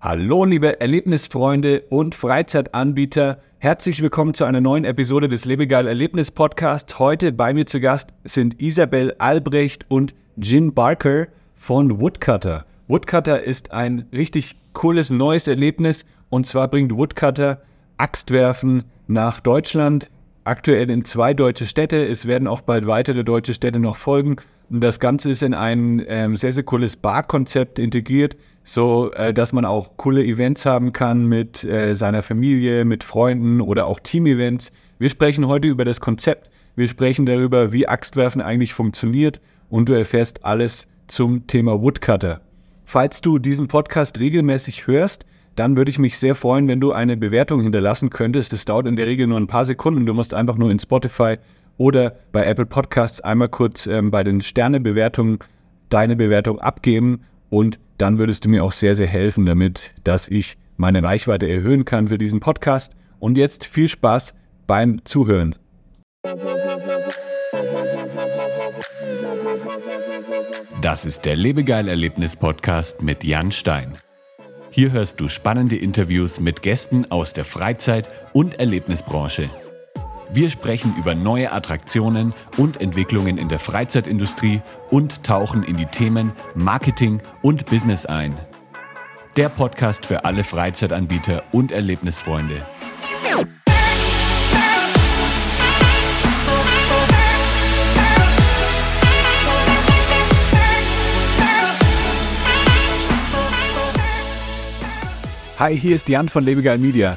Hallo, liebe Erlebnisfreunde und Freizeitanbieter. Herzlich willkommen zu einer neuen Episode des Lebegeil Erlebnis Podcasts. Heute bei mir zu Gast sind Isabel Albrecht und Jim Barker von Woodcutter. Woodcutter ist ein richtig cooles neues Erlebnis und zwar bringt Woodcutter Axtwerfen nach Deutschland. Aktuell in zwei deutsche Städte. Es werden auch bald weitere deutsche Städte noch folgen. Das Ganze ist in ein ähm, sehr, sehr cooles Barkonzept integriert, so äh, dass man auch coole Events haben kann mit äh, seiner Familie, mit Freunden oder auch Team-Events. Wir sprechen heute über das Konzept. Wir sprechen darüber, wie Axtwerfen eigentlich funktioniert und du erfährst alles zum Thema Woodcutter. Falls du diesen Podcast regelmäßig hörst, dann würde ich mich sehr freuen, wenn du eine Bewertung hinterlassen könntest. Das dauert in der Regel nur ein paar Sekunden. Du musst einfach nur in Spotify oder bei Apple Podcasts einmal kurz ähm, bei den Sternebewertungen deine Bewertung abgeben und dann würdest du mir auch sehr, sehr helfen damit, dass ich meine Reichweite erhöhen kann für diesen Podcast. Und jetzt viel Spaß beim Zuhören. Das ist der Lebegeil-Erlebnis-Podcast mit Jan Stein. Hier hörst du spannende Interviews mit Gästen aus der Freizeit- und Erlebnisbranche. Wir sprechen über neue Attraktionen und Entwicklungen in der Freizeitindustrie und tauchen in die Themen Marketing und Business ein. Der Podcast für alle Freizeitanbieter und Erlebnisfreunde. Hi, hier ist Jan von Lebegeil Media.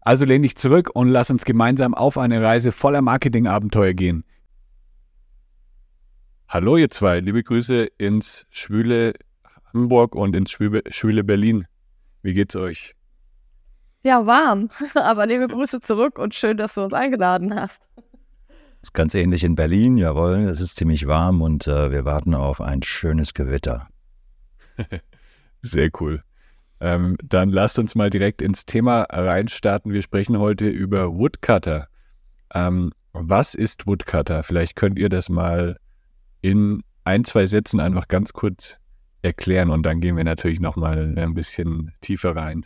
Also lehn dich zurück und lass uns gemeinsam auf eine Reise voller Marketingabenteuer gehen. Hallo ihr zwei, liebe Grüße ins schwüle Hamburg und ins schwüle Berlin. Wie geht's euch? Ja, warm, aber liebe Grüße zurück und schön, dass du uns eingeladen hast. Das ist ganz ähnlich in Berlin, jawohl. Es ist ziemlich warm und äh, wir warten auf ein schönes Gewitter. Sehr cool. Ähm, dann lasst uns mal direkt ins Thema reinstarten. Wir sprechen heute über Woodcutter. Ähm, was ist Woodcutter? Vielleicht könnt ihr das mal in ein, zwei Sätzen einfach ganz kurz erklären und dann gehen wir natürlich nochmal ein bisschen tiefer rein.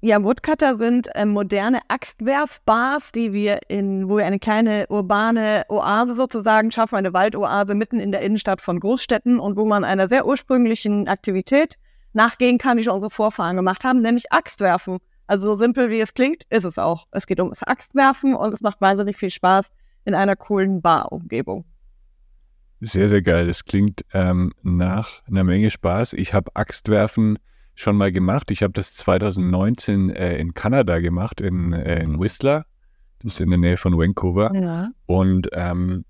Ja, Woodcutter sind äh, moderne Axtwerfbars, die wir in, wo wir eine kleine urbane Oase sozusagen schaffen, eine Waldoase mitten in der Innenstadt von Großstädten und wo man einer sehr ursprünglichen Aktivität nachgehen kann, die schon unsere Vorfahren gemacht haben, nämlich Axtwerfen. Also so simpel wie es klingt, ist es auch. Es geht ums Axtwerfen und es macht wahnsinnig viel Spaß in einer coolen Bar-Umgebung. Sehr, sehr geil. Das klingt ähm, nach einer Menge Spaß. Ich habe Axtwerfen schon mal gemacht. Ich habe das 2019 äh, in Kanada gemacht, in, äh, in Whistler. Das ist in der Nähe von Vancouver. Ja. Und ähm,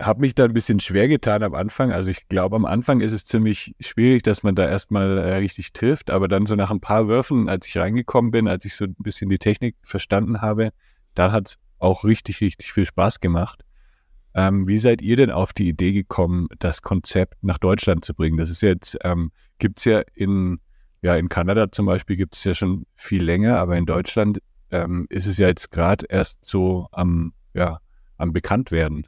habe mich da ein bisschen schwer getan am Anfang. Also ich glaube, am Anfang ist es ziemlich schwierig, dass man da erstmal äh, richtig trifft. Aber dann so nach ein paar Würfen, als ich reingekommen bin, als ich so ein bisschen die Technik verstanden habe, dann hat es auch richtig, richtig viel Spaß gemacht. Ähm, wie seid ihr denn auf die Idee gekommen, das Konzept nach Deutschland zu bringen? Das ist jetzt, ähm, gibt es ja in, ja, in Kanada zum Beispiel gibt es ja schon viel länger, aber in Deutschland ähm, ist es ja jetzt gerade erst so am, ja, am Bekanntwerden.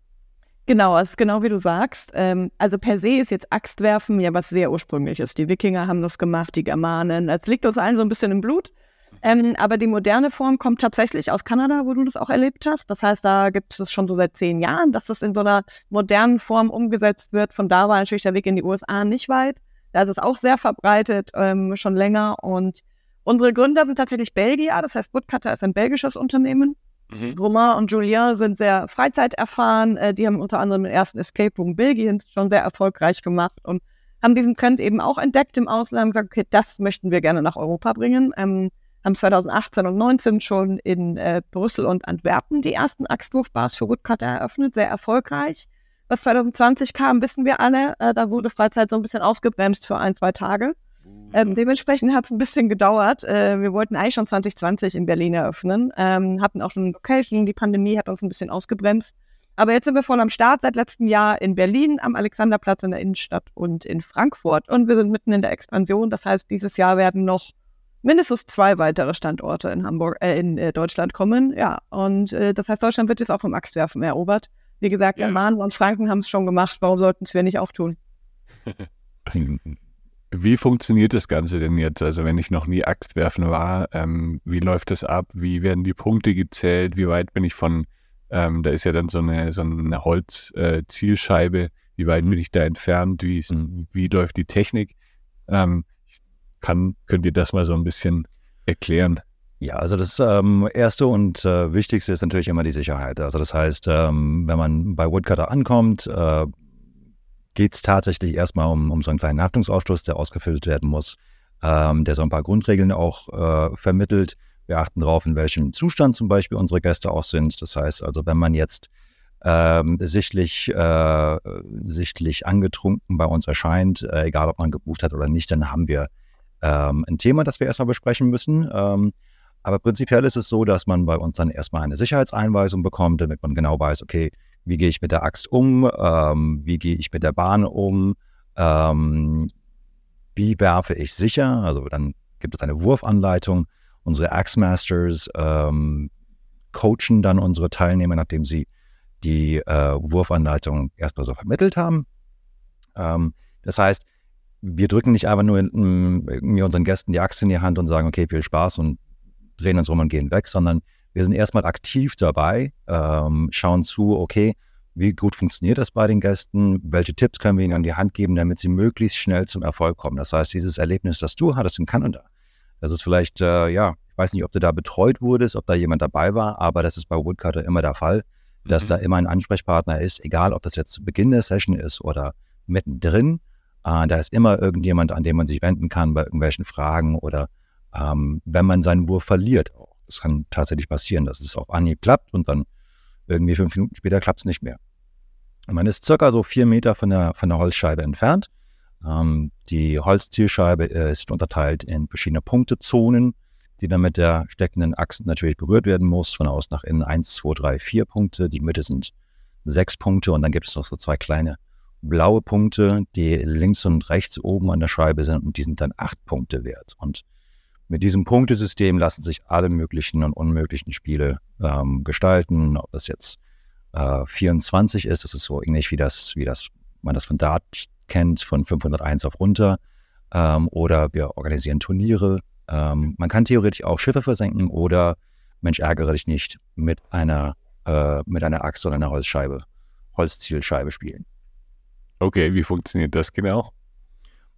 Genau, also genau wie du sagst. Ähm, also per se ist jetzt Axtwerfen ja was sehr ursprüngliches. Die Wikinger haben das gemacht, die Germanen. Es liegt uns allen so ein bisschen im Blut. Ähm, aber die moderne Form kommt tatsächlich aus Kanada, wo du das auch erlebt hast. Das heißt, da gibt es schon so seit zehn Jahren, dass das in so einer modernen Form umgesetzt wird. Von da war natürlich der Weg in die USA nicht weit. Da ist es auch sehr verbreitet, ähm, schon länger. Und unsere Gründer sind tatsächlich Belgier. Das heißt, Woodcutter ist ein belgisches Unternehmen. Mhm. Romain und Julien sind sehr freizeiterfahren. Äh, die haben unter anderem den ersten Escape Room Belgien schon sehr erfolgreich gemacht und haben diesen Trend eben auch entdeckt im Ausland und gesagt, okay, das möchten wir gerne nach Europa bringen. Ähm, haben 2018 und 2019 schon in äh, Brüssel und Antwerpen die ersten Axtwurfbars für Woodcutter eröffnet, sehr erfolgreich. Was 2020 kam, wissen wir alle, äh, da wurde Freizeit so ein bisschen ausgebremst für ein, zwei Tage. Ähm, dementsprechend hat es ein bisschen gedauert. Äh, wir wollten eigentlich schon 2020 in Berlin eröffnen, ähm, hatten auch schon eine Location. Die Pandemie hat uns ein bisschen ausgebremst. Aber jetzt sind wir voll am Start seit letztem Jahr in Berlin, am Alexanderplatz in der Innenstadt und in Frankfurt. Und wir sind mitten in der Expansion. Das heißt, dieses Jahr werden noch mindestens zwei weitere Standorte in Hamburg, äh, in äh, Deutschland kommen. Ja, und äh, das heißt, Deutschland wird jetzt auch vom Axtwerfen erobert. Wie gesagt, ja. Amman und Franken haben es schon gemacht. Warum sollten es wir nicht auch tun? Wie funktioniert das Ganze denn jetzt? Also wenn ich noch nie Axtwerfen war, ähm, wie läuft das ab? Wie werden die Punkte gezählt? Wie weit bin ich von ähm, da ist ja dann so eine, so eine Holzzielscheibe. Äh, wie weit bin ich da entfernt? Wie, ist, mhm. wie läuft die Technik? Ähm, kann, könnt ihr das mal so ein bisschen erklären? Ja, also das ähm, Erste und äh, Wichtigste ist natürlich immer die Sicherheit. Also das heißt, ähm, wenn man bei Woodcutter ankommt, äh, geht es tatsächlich erstmal um, um so einen kleinen Haftungsausschluss, der ausgefüllt werden muss, ähm, der so ein paar Grundregeln auch äh, vermittelt. Wir achten darauf, in welchem Zustand zum Beispiel unsere Gäste auch sind. Das heißt also, wenn man jetzt ähm, sichtlich, äh, sichtlich angetrunken bei uns erscheint, äh, egal ob man gebucht hat oder nicht, dann haben wir ähm, ein Thema, das wir erstmal besprechen müssen. Ähm, aber prinzipiell ist es so, dass man bei uns dann erstmal eine Sicherheitseinweisung bekommt, damit man genau weiß, okay, wie gehe ich mit der Axt um, ähm, wie gehe ich mit der Bahn um, ähm, wie werfe ich sicher, also dann gibt es eine Wurfanleitung. Unsere Axe-Masters ähm, coachen dann unsere Teilnehmer, nachdem sie die äh, Wurfanleitung erstmal so vermittelt haben. Ähm, das heißt, wir drücken nicht einfach nur irgendwie unseren Gästen die Axt in die Hand und sagen, okay, viel Spaß und drehen uns um und gehen weg, sondern wir sind erstmal aktiv dabei, ähm, schauen zu, okay, wie gut funktioniert das bei den Gästen, welche Tipps können wir ihnen an die Hand geben, damit sie möglichst schnell zum Erfolg kommen. Das heißt, dieses Erlebnis, das du hattest in Kanada, das ist vielleicht, äh, ja, ich weiß nicht, ob du da betreut wurdest, ob da jemand dabei war, aber das ist bei Woodcutter immer der Fall, dass mhm. da immer ein Ansprechpartner ist, egal ob das jetzt zu Beginn der Session ist oder mittendrin. Äh, da ist immer irgendjemand, an den man sich wenden kann bei irgendwelchen Fragen oder ähm, wenn man seinen Wurf verliert. Das kann tatsächlich passieren, dass es auf Anhieb klappt und dann irgendwie fünf Minuten später klappt es nicht mehr. Und man ist circa so vier Meter von der, von der Holzscheibe entfernt ähm, die Holzzielscheibe äh, ist unterteilt in verschiedene Punktezonen, die dann mit der steckenden Axt natürlich berührt werden muss. Von außen nach innen 1, 2, 3, 4 Punkte. Die Mitte sind sechs Punkte und dann gibt es noch so zwei kleine blaue Punkte, die links und rechts oben an der Scheibe sind und die sind dann acht Punkte wert. Und mit diesem Punktesystem lassen sich alle möglichen und unmöglichen Spiele ähm, gestalten. Ob das jetzt äh, 24 ist, das ist so ähnlich wie das, wie das man das von Dart kennt, von 501 auf runter. Ähm, oder wir organisieren Turniere. Ähm, man kann theoretisch auch Schiffe versenken oder, Mensch, ärgere dich nicht, mit einer, äh, mit einer Axt oder einer Holzscheibe, Holzzielscheibe spielen. Okay, wie funktioniert das genau?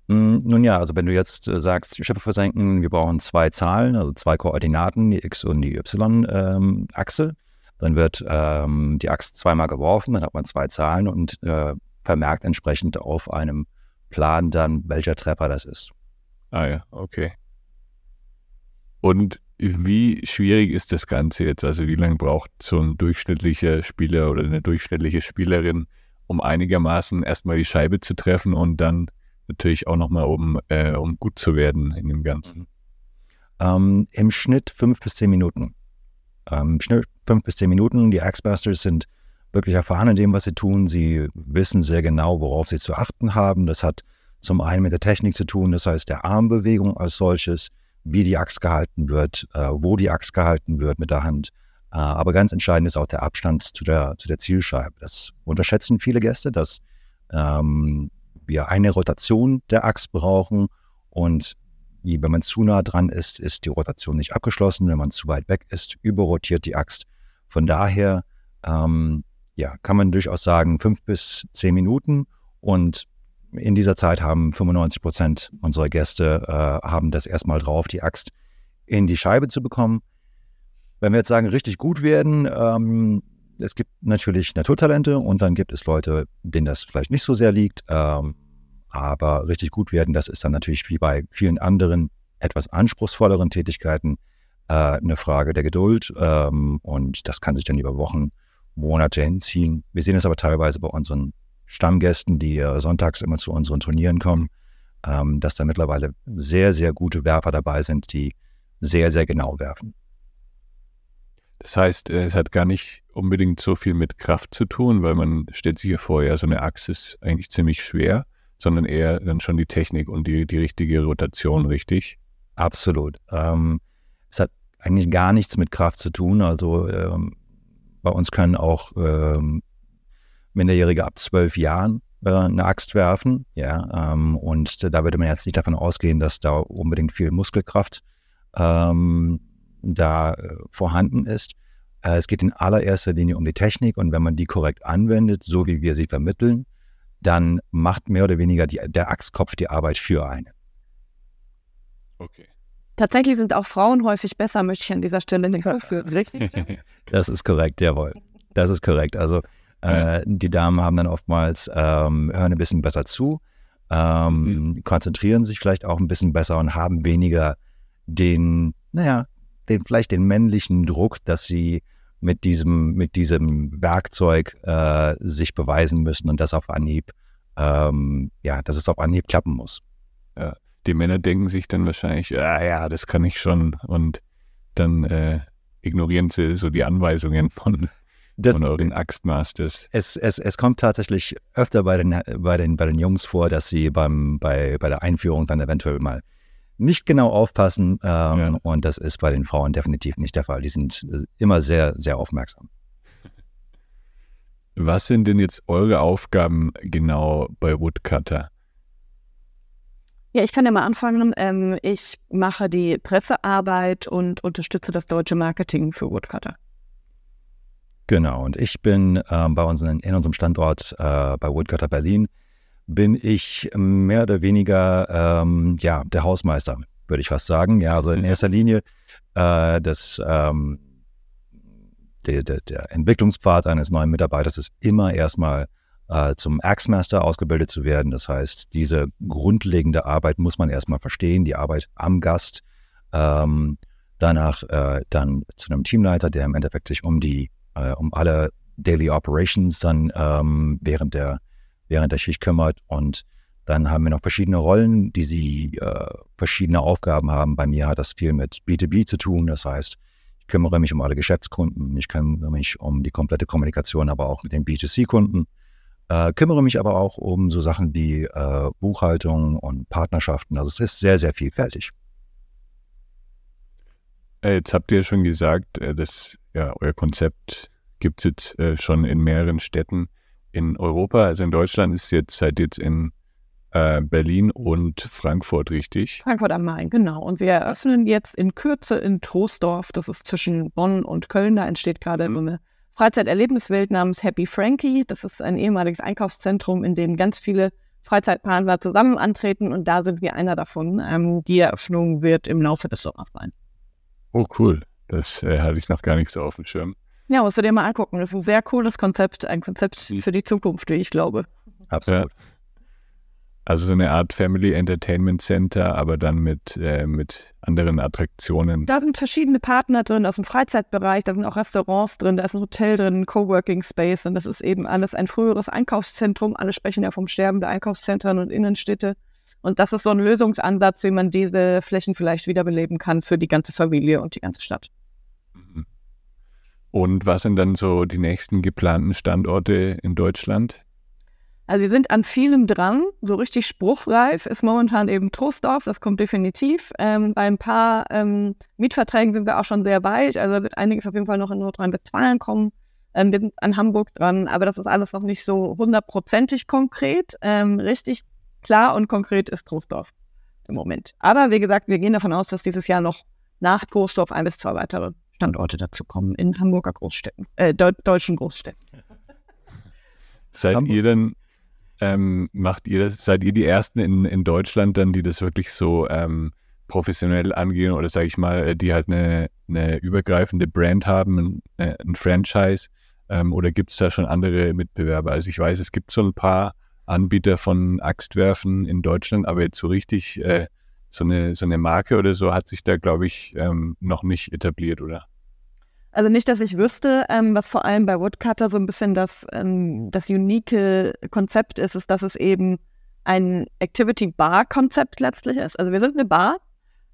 Mm, nun ja, also wenn du jetzt äh, sagst, Schiffe versenken, wir brauchen zwei Zahlen, also zwei Koordinaten, die X- und die Y-Achse, ähm, dann wird ähm, die Axt zweimal geworfen, dann hat man zwei Zahlen und äh, vermerkt entsprechend auf einem Plan dann, welcher Treffer das ist. Ah ja, okay. Und wie schwierig ist das Ganze jetzt? Also wie lange braucht so ein durchschnittlicher Spieler oder eine durchschnittliche Spielerin, um einigermaßen erstmal die Scheibe zu treffen und dann natürlich auch nochmal um, äh, um gut zu werden in dem Ganzen? Ähm, Im Schnitt fünf bis zehn Minuten. Ähm, Schnitt fünf bis zehn Minuten. Die Axbusters sind wirklich erfahren in dem, was sie tun. Sie wissen sehr genau, worauf sie zu achten haben. Das hat zum einen mit der Technik zu tun, das heißt der Armbewegung als solches, wie die Axt gehalten wird, äh, wo die Axt gehalten wird mit der Hand. Äh, aber ganz entscheidend ist auch der Abstand zu der, zu der Zielscheibe. Das unterschätzen viele Gäste, dass ähm, wir eine Rotation der Axt brauchen und wenn man zu nah dran ist, ist die Rotation nicht abgeschlossen. Wenn man zu weit weg ist, überrotiert die Axt. Von daher ähm, ja, kann man durchaus sagen, fünf bis zehn Minuten. Und in dieser Zeit haben 95 Prozent unserer Gäste äh, haben das erstmal drauf, die Axt in die Scheibe zu bekommen. Wenn wir jetzt sagen, richtig gut werden, ähm, es gibt natürlich Naturtalente und dann gibt es Leute, denen das vielleicht nicht so sehr liegt. Ähm, aber richtig gut werden, das ist dann natürlich wie bei vielen anderen etwas anspruchsvolleren Tätigkeiten äh, eine Frage der Geduld. Ähm, und das kann sich dann über Wochen Monate hinziehen. Wir sehen es aber teilweise bei unseren Stammgästen, die äh, sonntags immer zu unseren Turnieren kommen. ähm, dass da mittlerweile sehr, sehr gute Werfer dabei sind, die sehr, sehr genau werfen. Das heißt, äh, es hat gar nicht unbedingt so viel mit Kraft zu tun, weil man stellt sich ja vor, ja, so eine Achse ist eigentlich ziemlich schwer, sondern eher dann schon die Technik und die, die richtige Rotation, richtig? Absolut. Ähm, es hat eigentlich gar nichts mit Kraft zu tun. Also ähm, bei uns können auch ähm, Minderjährige ab zwölf Jahren äh, eine Axt werfen. Ja, ähm, und da würde man jetzt nicht davon ausgehen, dass da unbedingt viel Muskelkraft ähm, da äh, vorhanden ist. Äh, es geht in allererster Linie um die Technik und wenn man die korrekt anwendet, so wie wir sie vermitteln, dann macht mehr oder weniger die, der Axtkopf die Arbeit für einen. Okay. Tatsächlich sind auch Frauen häufig besser, möchte ich an dieser Stelle nicht führen, richtig? das ist korrekt, jawohl. Das ist korrekt. Also äh, die Damen haben dann oftmals, ähm, hören ein bisschen besser zu, ähm, mhm. konzentrieren sich vielleicht auch ein bisschen besser und haben weniger den, naja, den, vielleicht den männlichen Druck, dass sie mit diesem, mit diesem Werkzeug äh, sich beweisen müssen und das auf Anhieb, ähm, ja, dass es auf Anhieb klappen muss. Ja, die Männer denken sich dann wahrscheinlich, ja, ja, das kann ich schon und dann äh, ignorieren sie so die Anweisungen von, das, von euren Axtmasters. Es, es, es kommt tatsächlich öfter bei den, bei, den, bei den Jungs vor, dass sie beim, bei, bei der Einführung dann eventuell mal nicht genau aufpassen. Ähm, ja. Und das ist bei den Frauen definitiv nicht der Fall. Die sind äh, immer sehr, sehr aufmerksam. Was sind denn jetzt eure Aufgaben genau bei Woodcutter? Ja, ich kann ja mal anfangen. Ähm, ich mache die Pressearbeit und unterstütze das deutsche Marketing für Woodcutter. Genau, und ich bin ähm, bei uns in, in, unserem Standort äh, bei Woodcutter Berlin bin ich mehr oder weniger ähm, ja, der Hausmeister, würde ich fast sagen. Ja, also in mhm. erster Linie äh, das, ähm, der, der, der, Entwicklungspfad eines neuen Mitarbeiters ist immer erstmal äh, zum Axmaster ausgebildet zu werden. Das heißt, diese grundlegende Arbeit muss man erstmal verstehen, die Arbeit am Gast. Ähm, danach äh, dann zu einem Teamleiter, der im Endeffekt sich um die, äh, um alle Daily Operations dann ähm, während der während der Schicht kümmert. Und dann haben wir noch verschiedene Rollen, die sie äh, verschiedene Aufgaben haben. Bei mir hat das viel mit B2B zu tun. Das heißt, ich kümmere mich um alle Geschäftskunden, ich kümmere mich um die komplette Kommunikation, aber auch mit den B2C-Kunden. Äh, kümmere mich aber auch um so Sachen wie äh, Buchhaltung und Partnerschaften. Also es ist sehr, sehr vielfältig. Äh, jetzt habt ihr schon gesagt, äh, dass ja, euer Konzept gibt es jetzt äh, schon in mehreren Städten in Europa, also in Deutschland ist jetzt seit jetzt in äh, Berlin und Frankfurt, richtig? Frankfurt am Main, genau. Und wir eröffnen jetzt in Kürze in Troisdorf, das ist zwischen Bonn und Köln, da entsteht gerade mhm. eine Freizeiterlebniswelt namens Happy Frankie. Das ist ein ehemaliges Einkaufszentrum, in dem ganz viele Freizeitpartner zusammen antreten und da sind wir einer davon. Ähm, die Eröffnung wird im Laufe des Sommers sein. Oh, cool. Das äh, hatte ich noch gar nicht so auf dem Schirm. Ja, musst du dir mal angucken. Das ist ein sehr cooles Konzept, ein Konzept hm. für die Zukunft, wie ich glaube. Absolut. Ja. Also so eine Art Family Entertainment Center, aber dann mit, äh, mit anderen Attraktionen. Da sind verschiedene Partner drin aus dem Freizeitbereich, da sind auch Restaurants drin, da ist ein Hotel drin, ein Coworking Space und das ist eben alles ein früheres Einkaufszentrum. Alle sprechen ja vom Sterben der Einkaufszentren und Innenstädte. Und das ist so ein Lösungsansatz, wie man diese Flächen vielleicht wiederbeleben kann für die ganze Familie und die ganze Stadt. Und was sind dann so die nächsten geplanten Standorte in Deutschland? Also wir sind an vielem dran. So richtig spruchreif ist momentan eben Trostdorf, das kommt definitiv. Ähm, bei ein paar ähm, Mietverträgen sind wir auch schon sehr weit. Also wird einiges auf jeden Fall noch in Nordrhein-Westfalen kommen. Ähm, wir sind an Hamburg dran, aber das ist alles noch nicht so hundertprozentig konkret. Ähm, richtig klar und konkret ist Trostdorf im Moment. Aber wie gesagt, wir gehen davon aus, dass dieses Jahr noch nach Trostdorf ein bis zwei weitere Standorte dazu kommen in Hamburger Großstädten, äh, de deutschen Großstädten. Seid Hamburg. ihr denn, ähm, macht ihr das, seid ihr die Ersten in, in Deutschland dann, die das wirklich so ähm, professionell angehen oder sage ich mal, äh, die halt eine, eine übergreifende Brand haben, ein, äh, ein Franchise ähm, oder gibt es da schon andere Mitbewerber? Also ich weiß, es gibt so ein paar Anbieter von Axtwerfen in Deutschland, aber jetzt so richtig äh, so eine, so eine Marke oder so hat sich da, glaube ich, ähm, noch nicht etabliert, oder? Also nicht, dass ich wüsste, ähm, was vor allem bei Woodcutter so ein bisschen das, ähm, das unique Konzept ist, ist, dass es eben ein Activity-Bar-Konzept letztlich ist. Also wir sind eine Bar.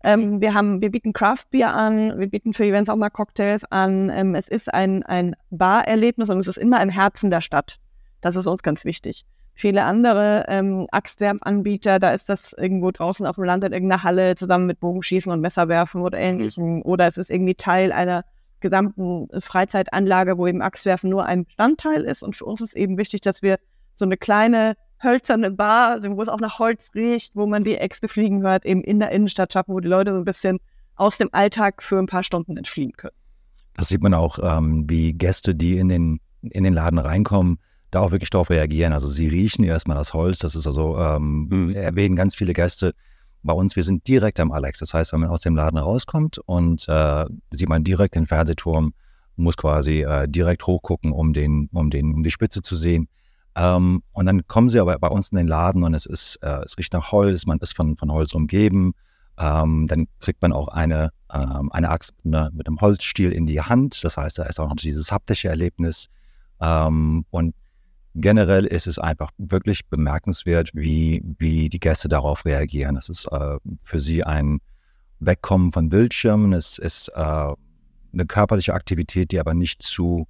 Ähm, wir haben, wir bieten Craft Beer an, wir bieten für Events auch mal Cocktails an. Ähm, es ist ein, ein Bar-Erlebnis und es ist immer im Herzen der Stadt. Das ist uns ganz wichtig. Viele andere ähm, Axtwerfanbieter, da ist das irgendwo draußen auf dem Land in irgendeiner Halle zusammen mit Bogenschießen und Messerwerfen oder ähnlichem. Oder es ist irgendwie Teil einer gesamten Freizeitanlage, wo eben Axtwerfen nur ein Bestandteil ist. Und für uns ist eben wichtig, dass wir so eine kleine hölzerne Bar, also wo es auch nach Holz riecht, wo man die Äxte fliegen hört, eben in der Innenstadt schaffen, wo die Leute so ein bisschen aus dem Alltag für ein paar Stunden entfliehen können. Das sieht man auch, ähm, wie Gäste, die in den, in den Laden reinkommen, da auch wirklich darauf reagieren. Also sie riechen erstmal das Holz, das ist also, ähm, mhm. erwähnen ganz viele Gäste bei uns, wir sind direkt am Alex. Das heißt, wenn man aus dem Laden rauskommt und äh, sieht man direkt den Fernsehturm, muss quasi äh, direkt hochgucken, um den, um den, um die Spitze zu sehen. Ähm, und dann kommen sie aber bei uns in den Laden und es ist, äh, es riecht nach Holz, man ist von, von Holz umgeben. Ähm, dann kriegt man auch eine, ähm, eine Axt mit, eine, mit, einem Holzstiel in die Hand. Das heißt, da ist auch noch dieses haptische Erlebnis. Ähm, und generell ist es einfach wirklich bemerkenswert, wie, wie die Gäste darauf reagieren. Es ist äh, für sie ein Wegkommen von Bildschirmen. Es ist äh, eine körperliche Aktivität, die aber nicht zu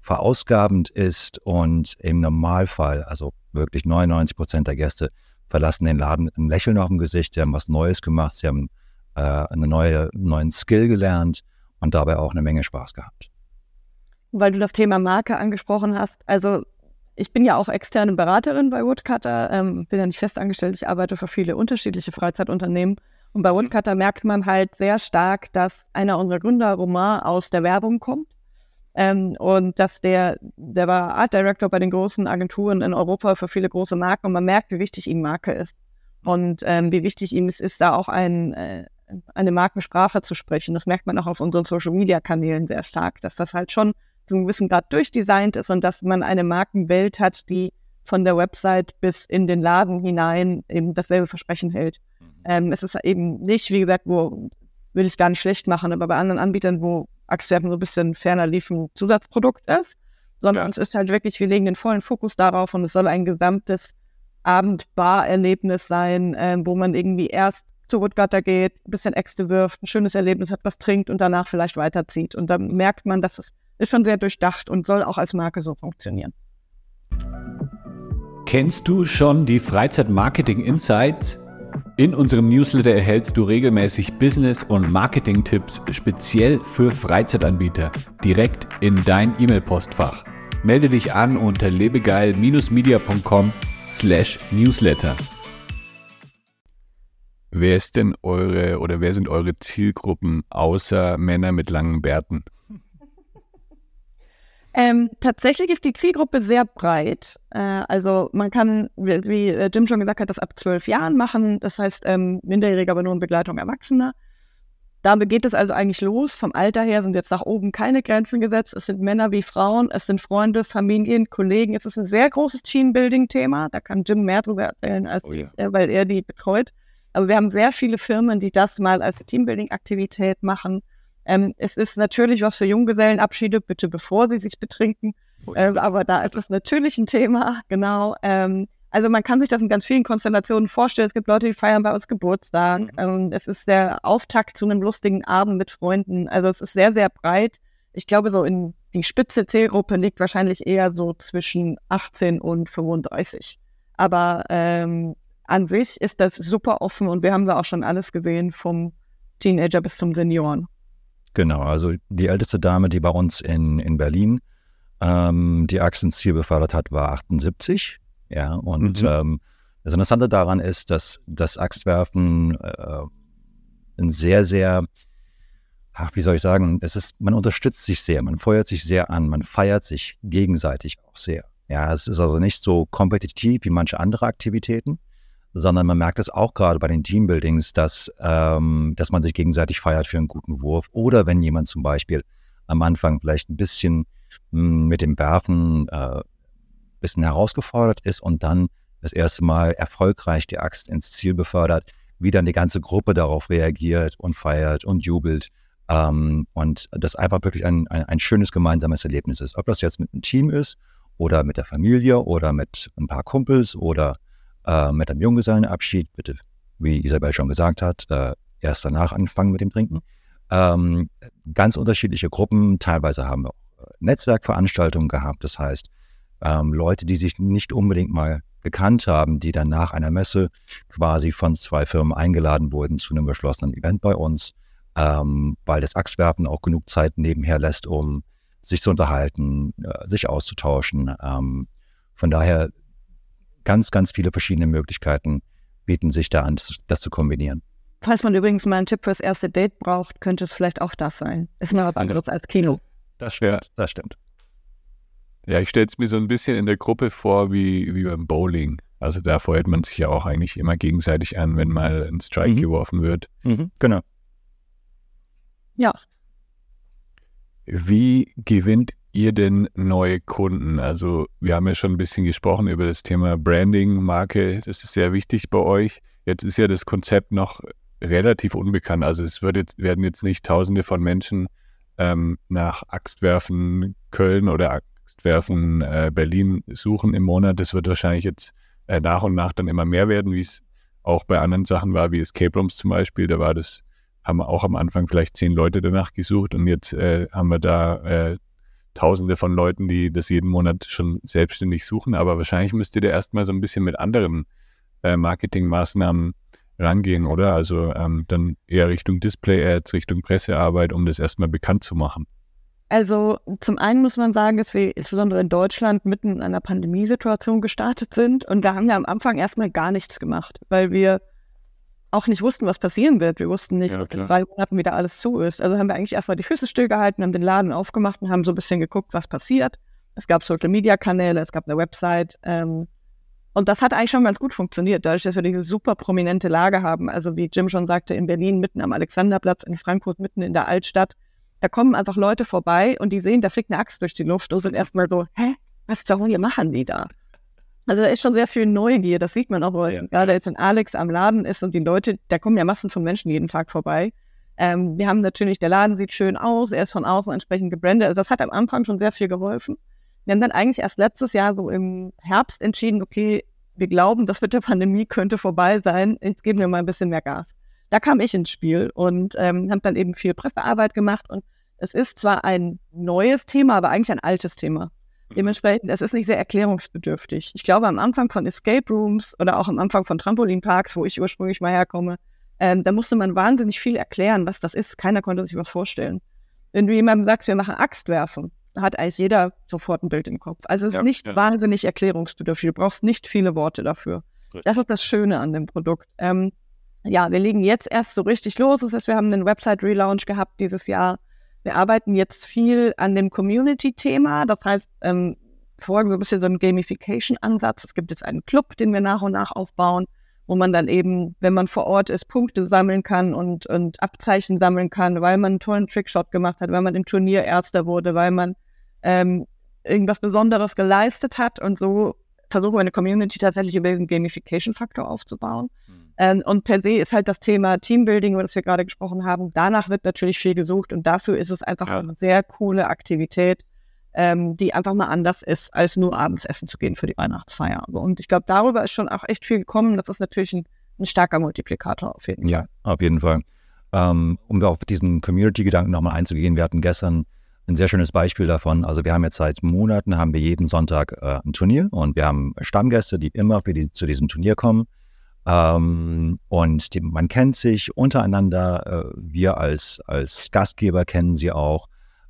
verausgabend ist und im Normalfall, also wirklich 99 Prozent der Gäste verlassen den Laden ein Lächeln auf dem Gesicht, sie haben was Neues gemacht, sie haben äh, einen neue, neuen Skill gelernt und dabei auch eine Menge Spaß gehabt. Weil du das Thema Marke angesprochen hast, also ich bin ja auch externe Beraterin bei Woodcutter, ähm, bin ja nicht festangestellt, ich arbeite für viele unterschiedliche Freizeitunternehmen. Und bei Woodcutter merkt man halt sehr stark, dass einer unserer Gründer, Romain, aus der Werbung kommt. Ähm, und dass der, der war Art Director bei den großen Agenturen in Europa für viele große Marken und man merkt, wie wichtig ihm Marke ist. Und ähm, wie wichtig ihm es ist, da auch ein, äh, eine Markensprache zu sprechen. Das merkt man auch auf unseren Social Media Kanälen sehr stark, dass das halt schon zu einem gewissen Grad durchdesignt ist und dass man eine Markenwelt hat, die von der Website bis in den Laden hinein eben dasselbe Versprechen hält. Mhm. Ähm, es ist eben nicht, wie gesagt, wo will ich es gar nicht schlecht machen, aber bei anderen Anbietern, wo Axtwerfen so ein bisschen ferner liefen Zusatzprodukt ist, sondern ja. es ist halt wirklich, wir legen den vollen Fokus darauf und es soll ein gesamtes Abend-Bar-Erlebnis sein, äh, wo man irgendwie erst zu Woodgutter geht, ein bisschen Äxte wirft, ein schönes Erlebnis hat, was trinkt und danach vielleicht weiterzieht. Und dann merkt man, dass es ist schon sehr durchdacht und soll auch als Marke so funktionieren. Kennst du schon die Freizeit Marketing Insights? In unserem Newsletter erhältst du regelmäßig Business- und Marketing-Tipps speziell für Freizeitanbieter direkt in dein E-Mail-Postfach. Melde dich an unter lebegeil-media.com/newsletter. Wer ist denn eure oder wer sind eure Zielgruppen außer Männer mit langen Bärten? Ähm, tatsächlich ist die Zielgruppe sehr breit. Äh, also man kann, wie, wie, äh, Jim schon gesagt hat, das ab zwölf Jahren machen. Das heißt, ähm, Minderjährige, aber nur in Begleitung Erwachsener. Damit geht es also eigentlich los. Vom Alter her sind jetzt nach oben keine Grenzen gesetzt. Es sind Männer wie Frauen, es sind Freunde, Familien, Kollegen. Es ist ein sehr großes Teambuilding-Thema. Da kann Jim mehr drüber erzählen, als oh ja. ich, weil er die betreut. Aber wir haben sehr viele Firmen, die das mal als Teambuilding-Aktivität machen. Ähm, es ist natürlich was für Junggesellenabschiede, bitte bevor sie sich betrinken. Ähm, aber da ist es natürlich ein Thema, genau. Ähm, also man kann sich das in ganz vielen Konstellationen vorstellen. Es gibt Leute, die feiern bei uns Geburtstag. Mhm. Ähm, es ist der Auftakt zu einem lustigen Abend mit Freunden. Also es ist sehr, sehr breit. Ich glaube, so in die spitze Zielgruppe liegt wahrscheinlich eher so zwischen 18 und 35. Aber ähm, an sich ist das super offen und wir haben da auch schon alles gesehen, vom Teenager bis zum Senioren. Genau, also die älteste Dame, die bei uns in, in Berlin ähm, die Axt ins Ziel befördert hat, war 78. Ja, und mhm. ähm, das Interessante daran ist, dass das Axtwerfen äh, ein sehr, sehr, ach, wie soll ich sagen, es ist, man unterstützt sich sehr, man feuert sich sehr an, man feiert sich gegenseitig auch sehr. Ja, es ist also nicht so kompetitiv wie manche andere Aktivitäten, sondern man merkt es auch gerade bei den Teambuildings, dass, ähm, dass man sich gegenseitig feiert für einen guten Wurf oder wenn jemand zum Beispiel am Anfang vielleicht ein bisschen mh, hm, mit dem Werfen äh, bisschen herausgefordert ist und dann das erste Mal erfolgreich die Axt ins Ziel befördert, wie dann die ganze Gruppe darauf reagiert und feiert und jubelt. Ähm, und das einfach wirklich ein, ein, ein schönes gemeinsames Erlebnis ist. Ob das jetzt mit einem Team ist oder mit der Familie oder mit ein paar Kumpels oder äh, mit einem Junggesellenabschied, bitte, wie Isabel schon gesagt hat, äh, erst danach anfangen mit dem Trinken. Ähm, ganz unterschiedliche Gruppen, teilweise haben wir auch äh, Netzwerkveranstaltungen gehabt, das heißt, ähm, Leute, die sich nicht unbedingt mal gekannt haben, die dann nach einer Messe quasi von zwei Firmen eingeladen wurden zu einem geschlossenen Event bei uns, ähm, weil das Axtwerfen auch genug Zeit nebenher lässt, um sich zu unterhalten, äh, sich auszutauschen. Ähm, von daher ganz, ganz viele verschiedene Möglichkeiten bieten sich da an, das, das zu kombinieren. Falls man übrigens mal einen Tipp fürs erste Date braucht, könnte es vielleicht auch das sein. Ist noch was anderes als Kino. Das stimmt, ja. das stimmt. Ja, ich stelle es mir so ein bisschen in der Gruppe vor wie, wie beim Bowling. Also da freut man sich ja auch eigentlich immer gegenseitig an, wenn mal ein Strike mhm. geworfen wird. Mhm, genau. Ja. Wie gewinnt ihr denn neue Kunden? Also wir haben ja schon ein bisschen gesprochen über das Thema Branding, Marke. Das ist sehr wichtig bei euch. Jetzt ist ja das Konzept noch relativ unbekannt. Also es wird jetzt, werden jetzt nicht Tausende von Menschen ähm, nach Axtwerfen Köln oder Axtwerfen äh, Berlin suchen im Monat. Das wird wahrscheinlich jetzt äh, nach und nach dann immer mehr werden, wie es auch bei anderen Sachen war, wie Escape Rooms zum Beispiel. Da war das, haben wir auch am Anfang vielleicht zehn Leute danach gesucht und jetzt äh, haben wir da äh, Tausende von Leuten, die das jeden Monat schon selbstständig suchen. Aber wahrscheinlich müsst ihr da erstmal so ein bisschen mit anderen äh, Marketingmaßnahmen rangehen, oder? Also ähm, dann eher Richtung Display-Ads, Richtung Pressearbeit, um das erstmal bekannt zu machen. Also zum einen muss man sagen, dass wir insbesondere in Deutschland mitten in einer Pandemiesituation gestartet sind und da haben wir am Anfang erstmal gar nichts gemacht, weil wir auch nicht wussten, was passieren wird. Wir wussten nicht, ja, in drei Monaten wieder alles zu ist. Also haben wir eigentlich erstmal die Füße stillgehalten, haben den Laden aufgemacht und haben so ein bisschen geguckt, was passiert. Es gab Social-Media-Kanäle, es gab eine Website. Ähm, und das hat eigentlich schon ganz gut funktioniert, dadurch, dass wir diese super prominente Lage haben. Also wie Jim schon sagte, in Berlin mitten am Alexanderplatz, in Frankfurt mitten in der Altstadt. Da kommen einfach Leute vorbei und die sehen, da fliegt eine Axt durch die Luft und sind erstmal so, hä, was zur Hölle machen die da? Also da ist schon sehr viel Neugier, das sieht man auch, weil ja. gerade jetzt wenn Alex am Laden ist und die Leute, da kommen ja Massen von Menschen jeden Tag vorbei. Ähm, wir haben natürlich, der Laden sieht schön aus, er ist von außen entsprechend gebrandet. Also das hat am Anfang schon sehr viel geholfen. Wir haben dann eigentlich erst letztes Jahr so im Herbst entschieden, okay, wir glauben, das mit der Pandemie könnte vorbei sein, jetzt geben wir mal ein bisschen mehr Gas. Da kam ich ins Spiel und ähm, habe dann eben viel Pressearbeit gemacht und es ist zwar ein neues Thema, aber eigentlich ein altes Thema. Dementsprechend, es ist nicht sehr erklärungsbedürftig. Ich glaube, am Anfang von Escape Rooms oder auch am Anfang von Trampolinparks, wo ich ursprünglich mal herkomme, ähm, da musste man wahnsinnig viel erklären, was das ist. Keiner konnte sich was vorstellen. Wenn du jemandem sagst, wir machen Axtwerfen, hat eigentlich jeder sofort ein Bild im Kopf. Also es ist ja, nicht ja. wahnsinnig erklärungsbedürftig. Du brauchst nicht viele Worte dafür. Richtig. Das ist das Schöne an dem Produkt. Ähm, ja, wir legen jetzt erst so richtig los. Das heißt, wir haben einen Website-Relaunch gehabt dieses Jahr. Wir arbeiten jetzt viel an dem Community-Thema. Das heißt, ähm, folgen so ein bisschen so einen Gamification-Ansatz. Es gibt jetzt einen Club, den wir nach und nach aufbauen, wo man dann eben, wenn man vor Ort ist, Punkte sammeln kann und, und Abzeichen sammeln kann, weil man einen tollen Trickshot gemacht hat, weil man im Turnier Erster wurde, weil man ähm, irgendwas Besonderes geleistet hat. Und so versuchen wir eine Community tatsächlich über den Gamification-Faktor aufzubauen. Ähm, und per se ist halt das Thema Teambuilding, über das wir gerade gesprochen haben, danach wird natürlich viel gesucht und dafür ist es einfach ja. eine sehr coole Aktivität, ähm, die einfach mal anders ist, als nur abends essen zu gehen für die Weihnachtsfeier. Und ich glaube, darüber ist schon auch echt viel gekommen. Das ist natürlich ein, ein starker Multiplikator auf jeden Fall. Ja, auf jeden Fall. Ähm, um auf diesen Community-Gedanken nochmal einzugehen, wir hatten gestern ein sehr schönes Beispiel davon. Also wir haben jetzt seit Monaten haben wir jeden Sonntag äh, ein Turnier und wir haben Stammgäste, die immer die, zu diesem Turnier kommen. Ähm, und die, man kennt sich untereinander. Äh, wir als, als Gastgeber kennen sie auch.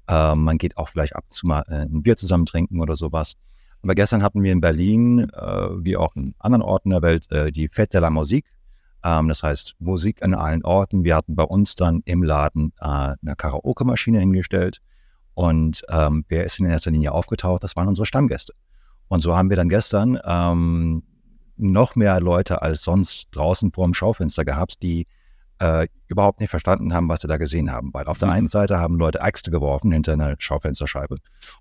Äh, man geht auch vielleicht ab und zu mal äh, ein Bier zusammen trinken oder sowas. Aber gestern hatten wir in Berlin, äh, wie auch in anderen Orten der Welt, äh, die Fête de la Musique. Ähm, das heißt Musik an allen Orten. Wir hatten bei uns dann im Laden eine Karaoke-Maschine hingestellt. Und ähm, wer ist in erster Linie aufgetaucht? Das waren unsere Stammgäste. Und so haben wir dann gestern ähm, noch mehr Leute als sonst draußen vor dem Schaufenster gehabt, die äh, überhaupt nicht verstanden haben, was sie da gesehen haben. Weil auf der mhm. einen Seite haben Leute Äxte geworfen hinter einer Schaufensterscheibe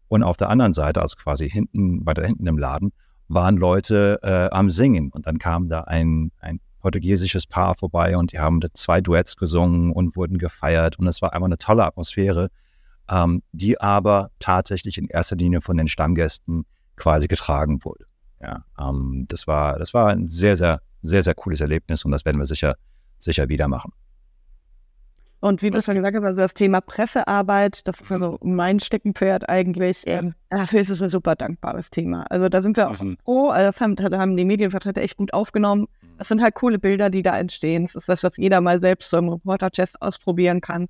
und auf der anderen Seite, also quasi hinten, weiter hinten im Laden, waren Leute äh, am Singen. Und dann kam da ein, ein portugiesisches Paar vorbei und die haben zwei Duets gesungen und wurden gefeiert. Und es war einfach eine tolle Atmosphäre, ähm, die aber tatsächlich in erster Linie von den Stammgästen quasi getragen wurde. Ja, ähm, das war, das war ein sehr, sehr, sehr, sehr cooles Erlebnis und das werden wir sicher, sicher wieder machen. Und wie du schon gesagt hast, also das Thema Pressearbeit, das ist also mein Steckenpferd eigentlich. Ähm, dafür ist es ein super dankbares Thema. Also da sind wir auch mhm. froh. Also das haben, haben, die Medienvertreter echt gut aufgenommen. Das sind halt coole Bilder, die da entstehen. Das ist was, was jeder mal selbst so im Reporter-Chest ausprobieren kann.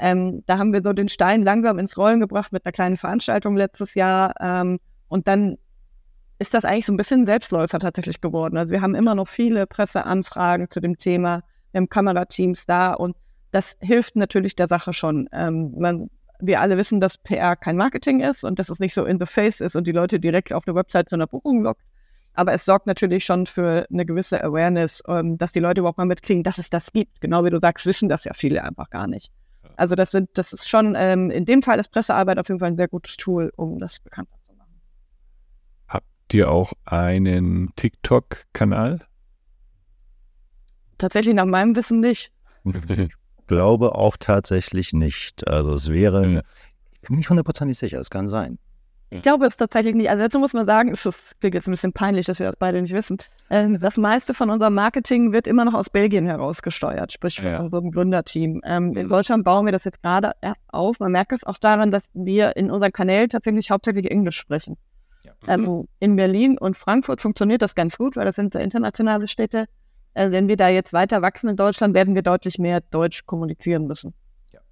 Ähm, da haben wir so den Stein langsam ins Rollen gebracht mit einer kleinen Veranstaltung letztes Jahr. Ähm, und dann ist das eigentlich so ein bisschen Selbstläufer tatsächlich geworden. Also wir haben immer noch viele Presseanfragen zu dem Thema. Wir haben Kamerateams da und das hilft natürlich der Sache schon. Ähm, man, wir alle wissen, dass PR kein Marketing ist und dass es nicht so in the face ist und die Leute direkt auf eine Website zu einer Buchung lockt. Aber es sorgt natürlich schon für eine gewisse Awareness, ähm, dass die Leute überhaupt mal mitkriegen, dass es das gibt. Genau wie du sagst, wissen das ja viele einfach gar nicht. Also das sind, das ist schon ähm, in dem Fall ist Pressearbeit auf jeden Fall ein sehr gutes Tool, um das bekannter zu machen. Habt ihr auch einen TikTok-Kanal? Tatsächlich nach meinem Wissen nicht. glaube auch tatsächlich nicht. Also es wäre, ja. ich bin nicht hundertprozentig sicher, es kann sein. Ich glaube es tatsächlich nicht. Also dazu muss man sagen, es klingt jetzt ein bisschen peinlich, dass wir das beide nicht wissen. Ähm, das meiste von unserem Marketing wird immer noch aus Belgien herausgesteuert, sprich von ja. unserem Gründerteam. Ähm, in Deutschland bauen wir das jetzt gerade erst auf. Man merkt es auch daran, dass wir in unseren Kanälen tatsächlich hauptsächlich Englisch sprechen. Ja. Ähm, in Berlin und Frankfurt funktioniert das ganz gut, weil das sind sehr internationale Städte. Äh, wenn wir da jetzt weiter wachsen in Deutschland, werden wir deutlich mehr Deutsch kommunizieren müssen.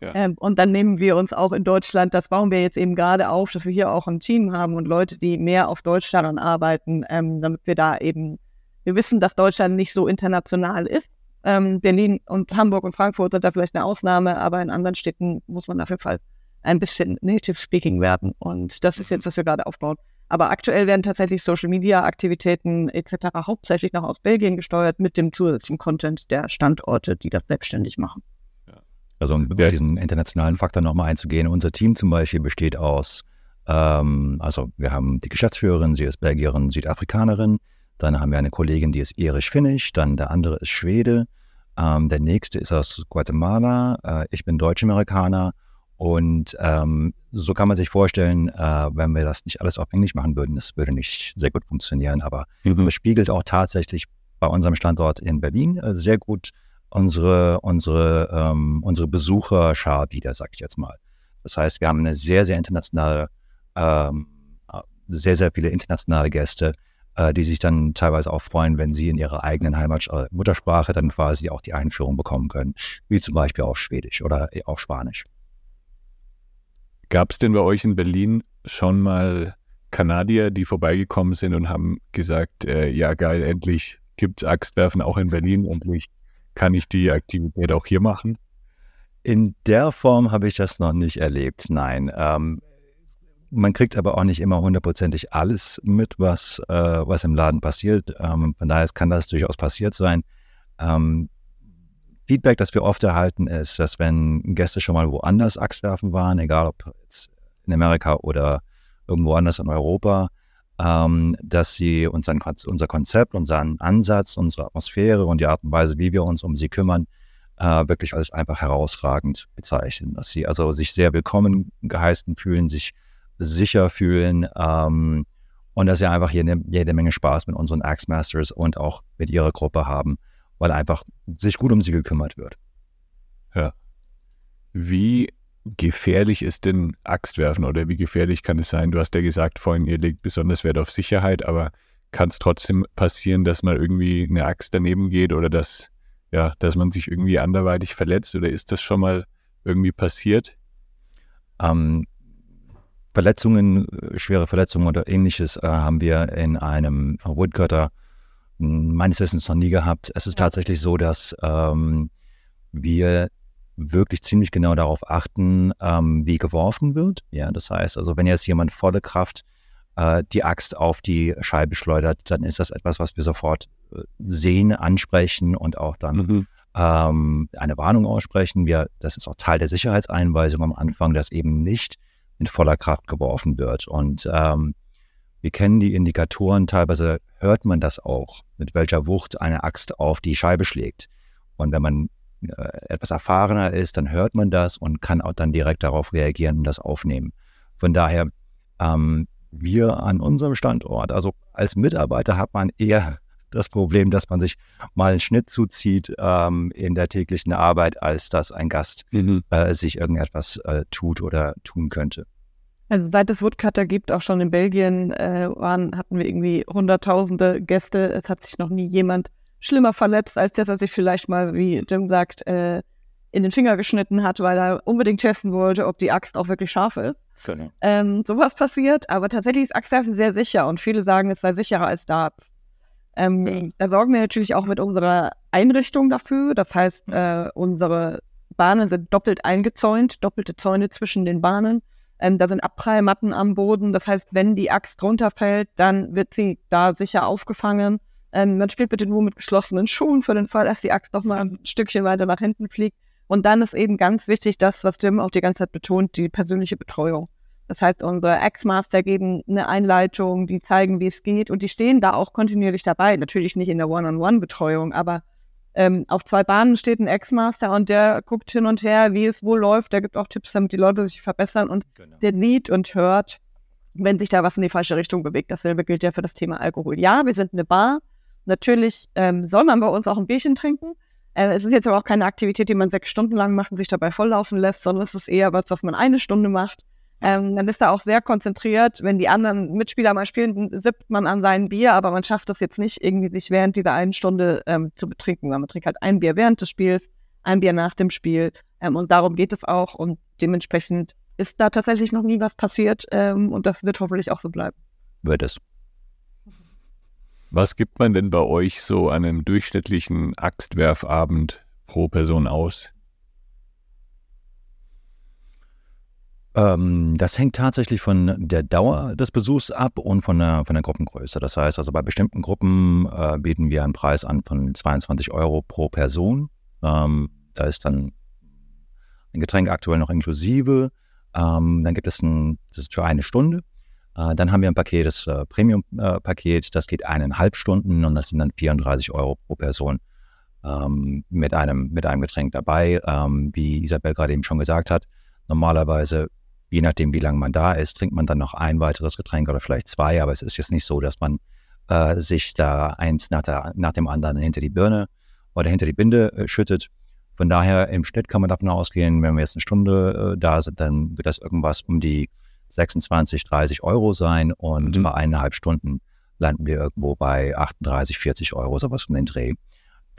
Ja. Ähm, und dann nehmen wir uns auch in Deutschland, das bauen wir jetzt eben gerade auf, dass wir hier auch ein Team haben und Leute, die mehr auf Deutsch daran arbeiten, ähm, damit wir da eben, wir wissen, dass Deutschland nicht so international ist. Ähm, Berlin und Hamburg und Frankfurt sind da vielleicht eine Ausnahme, aber in anderen Städten muss man auf jeden Fall ein bisschen native speaking werden. Und das ist jetzt, was wir gerade aufbauen. Aber aktuell werden tatsächlich Social-Media-Aktivitäten etc. hauptsächlich noch aus Belgien gesteuert mit dem zusätzlichen Content der Standorte, die das selbstständig machen. Also um ja. diesen internationalen Faktor nochmal einzugehen, unser Team zum Beispiel besteht aus, ähm, also wir haben die Geschäftsführerin, sie ist Belgierin, Südafrikanerin, dann haben wir eine Kollegin, die ist irisch-finnisch, dann der andere ist Schwede, ähm, der nächste ist aus Guatemala, äh, ich bin Deutsch-Amerikaner und ähm, so kann man sich vorstellen, äh, wenn wir das nicht alles auf Englisch machen würden, das würde nicht sehr gut funktionieren. Aber mhm. das spiegelt auch tatsächlich bei unserem Standort in Berlin äh, sehr gut unsere, unsere, ähm, unsere Besucherschar wieder, sag ich jetzt mal. Das heißt, wir haben eine sehr, sehr internationale, ähm, sehr, sehr viele internationale Gäste, äh, die sich dann teilweise auch freuen, wenn sie in ihrer eigenen Heimat äh, Muttersprache dann quasi auch die Einführung bekommen können, wie zum Beispiel auf Schwedisch oder auf Spanisch. Gab es denn bei euch in Berlin schon mal Kanadier, die vorbeigekommen sind und haben gesagt, äh, ja geil, endlich gibt es Axtwerfen auch in Berlin, endlich kann ich die Aktivität auch hier machen? In der Form habe ich das noch nicht erlebt, nein. Ähm, man kriegt aber auch nicht immer hundertprozentig alles mit, was, äh, was im Laden passiert. Ähm, von daher kann das durchaus passiert sein. Ähm, Feedback, das wir oft erhalten, ist, dass wenn Gäste schon mal woanders Axtwerfen waren, egal ob jetzt in Amerika oder irgendwo anders in Europa, ähm, dass sie unseren, unser Konzept, unseren Ansatz, unsere Atmosphäre und die Art und Weise, wie wir uns um sie kümmern, äh, wirklich als einfach herausragend bezeichnen. Dass sie also sich sehr willkommen geheißen fühlen, sich sicher fühlen ähm, und dass sie einfach jede, jede Menge Spaß mit unseren Axe Masters und auch mit ihrer Gruppe haben weil einfach sich gut um sie gekümmert wird. Ja. Wie gefährlich ist denn Axtwerfen oder wie gefährlich kann es sein? Du hast ja gesagt vorhin, ihr legt besonders Wert auf Sicherheit, aber kann es trotzdem passieren, dass mal irgendwie eine Axt daneben geht oder dass, ja, dass man sich irgendwie anderweitig verletzt oder ist das schon mal irgendwie passiert? Ähm, Verletzungen, schwere Verletzungen oder ähnliches äh, haben wir in einem Woodcutter meines Wissens noch nie gehabt. Es ist tatsächlich so, dass ähm, wir wirklich ziemlich genau darauf achten, ähm, wie geworfen wird. Ja, das heißt, also wenn jetzt jemand volle Kraft äh, die Axt auf die Scheibe schleudert, dann ist das etwas, was wir sofort äh, sehen, ansprechen und auch dann mhm. ähm, eine Warnung aussprechen. Wir, das ist auch Teil der Sicherheitseinweisung am Anfang, dass eben nicht mit voller Kraft geworfen wird. Und ähm, wir kennen die Indikatoren, teilweise hört man das auch, mit welcher Wucht eine Axt auf die Scheibe schlägt. Und wenn man äh, etwas erfahrener ist, dann hört man das und kann auch dann direkt darauf reagieren und das aufnehmen. Von daher, ähm, wir an unserem Standort, also als Mitarbeiter hat man eher das Problem, dass man sich mal einen Schnitt zuzieht ähm, in der täglichen Arbeit, als dass ein Gast mhm. äh, sich irgendetwas äh, tut oder tun könnte. Also seit es Woodcutter gibt, auch schon in Belgien, äh, waren, hatten wir irgendwie hunderttausende Gäste. Es hat sich noch nie jemand schlimmer verletzt, als dass er sich vielleicht mal, wie Jim sagt, äh, in den Finger geschnitten hat, weil er unbedingt testen wollte, ob die Axt auch wirklich scharf ist. Genau. Ähm, sowas passiert, aber tatsächlich ist Axtwerfen sehr sicher und viele sagen, es sei sicherer als Darts. Ähm, ja. Da sorgen wir natürlich auch mit unserer Einrichtung dafür. Das heißt, äh, unsere Bahnen sind doppelt eingezäunt, doppelte Zäune zwischen den Bahnen. Ähm, da sind Abprallmatten am Boden. Das heißt, wenn die Axt runterfällt, dann wird sie da sicher aufgefangen. Ähm, man spielt bitte nur mit geschlossenen Schuhen für den Fall, dass die Axt noch mal ein Stückchen weiter nach hinten fliegt. Und dann ist eben ganz wichtig, das, was Jim auch die ganze Zeit betont, die persönliche Betreuung. Das heißt, unsere Ex-Master geben eine Einleitung, die zeigen, wie es geht und die stehen da auch kontinuierlich dabei. Natürlich nicht in der One-on-One-Betreuung, aber ähm, auf zwei Bahnen steht ein Ex-Master und der guckt hin und her, wie es wohl läuft. Der gibt auch Tipps, damit die Leute sich verbessern und genau. der sieht und hört, wenn sich da was in die falsche Richtung bewegt. Dasselbe gilt ja für das Thema Alkohol. Ja, wir sind eine Bar. Natürlich ähm, soll man bei uns auch ein Bierchen trinken. Äh, es ist jetzt aber auch keine Aktivität, die man sechs Stunden lang macht und sich dabei volllaufen lässt, sondern es ist eher was, was man eine Stunde macht. Ähm, man ist da auch sehr konzentriert. Wenn die anderen Mitspieler mal spielen, sippt man an sein Bier, aber man schafft es jetzt nicht, irgendwie sich während dieser einen Stunde ähm, zu betrinken. Man trinkt halt ein Bier während des Spiels, ein Bier nach dem Spiel. Ähm, und darum geht es auch. Und dementsprechend ist da tatsächlich noch nie was passiert. Ähm, und das wird hoffentlich auch so bleiben. Wird es. Was gibt man denn bei euch so an einem durchschnittlichen Axtwerfabend pro Person aus? Ähm, das hängt tatsächlich von der Dauer des Besuchs ab und von der, von der Gruppengröße. Das heißt also, bei bestimmten Gruppen äh, bieten wir einen Preis an von 22 Euro pro Person. Ähm, da ist dann ein Getränk aktuell noch inklusive. Ähm, dann gibt es ein, das ist für eine Stunde. Äh, dann haben wir ein Paket, das äh, Premium-Paket, äh, das geht eineinhalb Stunden und das sind dann 34 Euro pro Person ähm, mit, einem, mit einem Getränk dabei. Ähm, wie Isabel gerade eben schon gesagt hat, normalerweise je nachdem, wie lange man da ist, trinkt man dann noch ein weiteres Getränk oder vielleicht zwei. Aber es ist jetzt nicht so, dass man äh, sich da eins nach, der, nach, dem anderen hinter die Birne oder hinter die Binde äh, schüttet. Von daher im Schnitt kann man davon ausgehen, wenn wir jetzt eine Stunde äh, da sind, dann wird das irgendwas um die 26, 30 Euro sein und mhm. bei eineinhalb Stunden landen wir irgendwo bei 38, 40 Euro, sowas um den Dreh.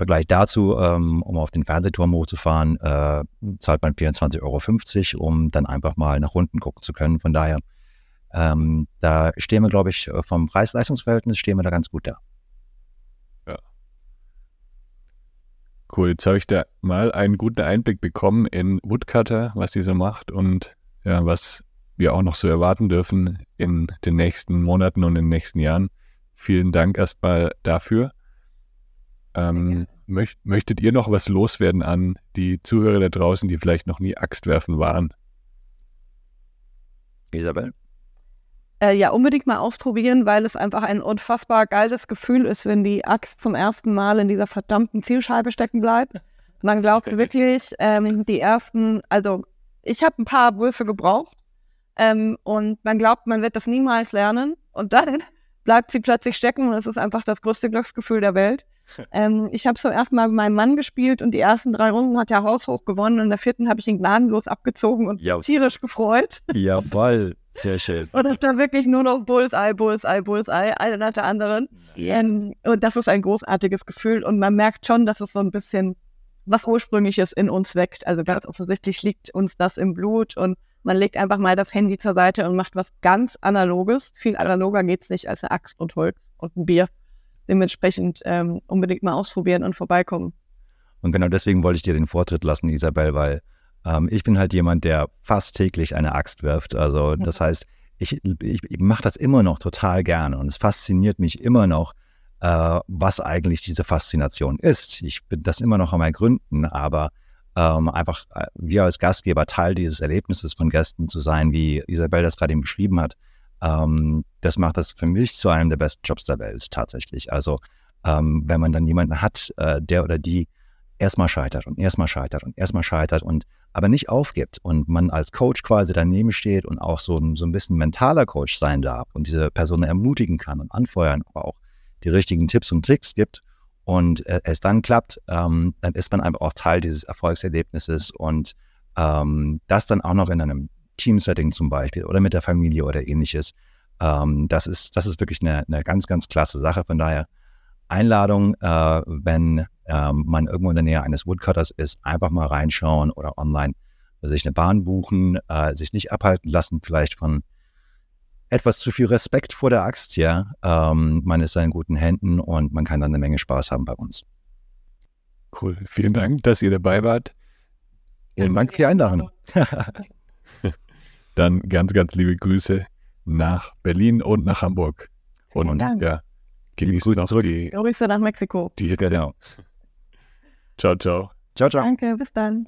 Vergleich dazu, ähm, um auf den Fernsehturm hochzufahren, äh, zahlt man 24,50 Euro, um dann einfach mal nach unten gucken zu können. Von daher, ähm, da stehen wir, glaube ich, vom Preis-Leistungs-Verhältnis stehen wir da ganz gut da. Ja. Cool, jetzt habe ich da mal einen guten Einblick bekommen in Woodcutter, was die so macht und ja, was wir auch noch so erwarten dürfen in den nächsten Monaten und in den nächsten Jahren. Vielen Dank erstmal dafür. Ähm, möcht, möchtet ihr noch was loswerden an die Zuhörer da draußen, die vielleicht noch nie Axt werfen waren? Isabel? Äh, ja, unbedingt mal ausprobieren, weil es einfach ein unfassbar geiles Gefühl ist, wenn die Axt zum ersten Mal in dieser verdammten Zielscheibe stecken bleibt. Man glaubt wirklich, ähm, die ersten, also ich habe ein paar Würfe gebraucht ähm, und man glaubt, man wird das niemals lernen. Und dann bleibt sie plötzlich stecken und es ist einfach das größte Glücksgefühl der Welt. Ähm, ich habe zum ersten Mal mit meinem Mann gespielt und die ersten drei Runden hat er haushoch gewonnen und in der vierten habe ich ihn gnadenlos abgezogen und ja. tierisch gefreut. Jawoll, sehr schön. und habe dann wirklich nur noch Bullseye, Bullseye, Bullseye, eine nach der anderen. Yeah. Ähm, und das ist ein großartiges Gefühl und man merkt schon, dass es so ein bisschen was Ursprüngliches in uns weckt. Also ganz offensichtlich liegt uns das im Blut und man legt einfach mal das Handy zur Seite und macht was ganz Analoges. Viel analoger geht es nicht als eine Axt und Holz und ein Bier. Dementsprechend ähm, unbedingt mal ausprobieren und vorbeikommen. Und genau deswegen wollte ich dir den Vortritt lassen, Isabel, weil ähm, ich bin halt jemand, der fast täglich eine Axt wirft. Also das heißt, ich, ich, ich mache das immer noch total gerne und es fasziniert mich immer noch, äh, was eigentlich diese Faszination ist. Ich bin das immer noch am Ergründen, aber ähm, einfach äh, wir als Gastgeber Teil dieses Erlebnisses von Gästen zu sein, wie Isabel das gerade eben beschrieben hat, ähm, das macht das für mich zu einem der besten Jobs der Welt tatsächlich. Also ähm, wenn man dann jemanden hat, äh, der oder die erstmal scheitert und erstmal scheitert und erstmal scheitert und aber nicht aufgibt und man als Coach quasi daneben steht und auch so, so ein bisschen mentaler Coach sein darf und diese Person ermutigen kann und anfeuern, aber auch die richtigen Tipps und Tricks gibt und äh, es dann klappt, ähm, dann ist man einfach auch Teil dieses Erfolgserlebnisses und ähm, das dann auch noch in einem Teamsetting zum Beispiel oder mit der Familie oder ähnliches. Ähm, das, ist, das ist wirklich eine, eine ganz, ganz klasse Sache. Von daher Einladung, äh, wenn ähm, man irgendwo in der Nähe eines Woodcutters ist, einfach mal reinschauen oder online sich eine Bahn buchen, äh, sich nicht abhalten lassen, vielleicht von etwas zu viel Respekt vor der Axt, ja. Ähm, man ist in guten Händen und man kann dann eine Menge Spaß haben bei uns. Cool. Vielen Dank, dass ihr dabei wart. Vielen Dank für die Einladung. dann ganz, ganz liebe Grüße nach Berlin und nach Hamburg. Und Dank. ja, genießt Grüße noch zurück. die, Grüße nach Mexiko. die Hitze. Genau. Ciao, ciao. Ciao, ciao. Danke, bis dann.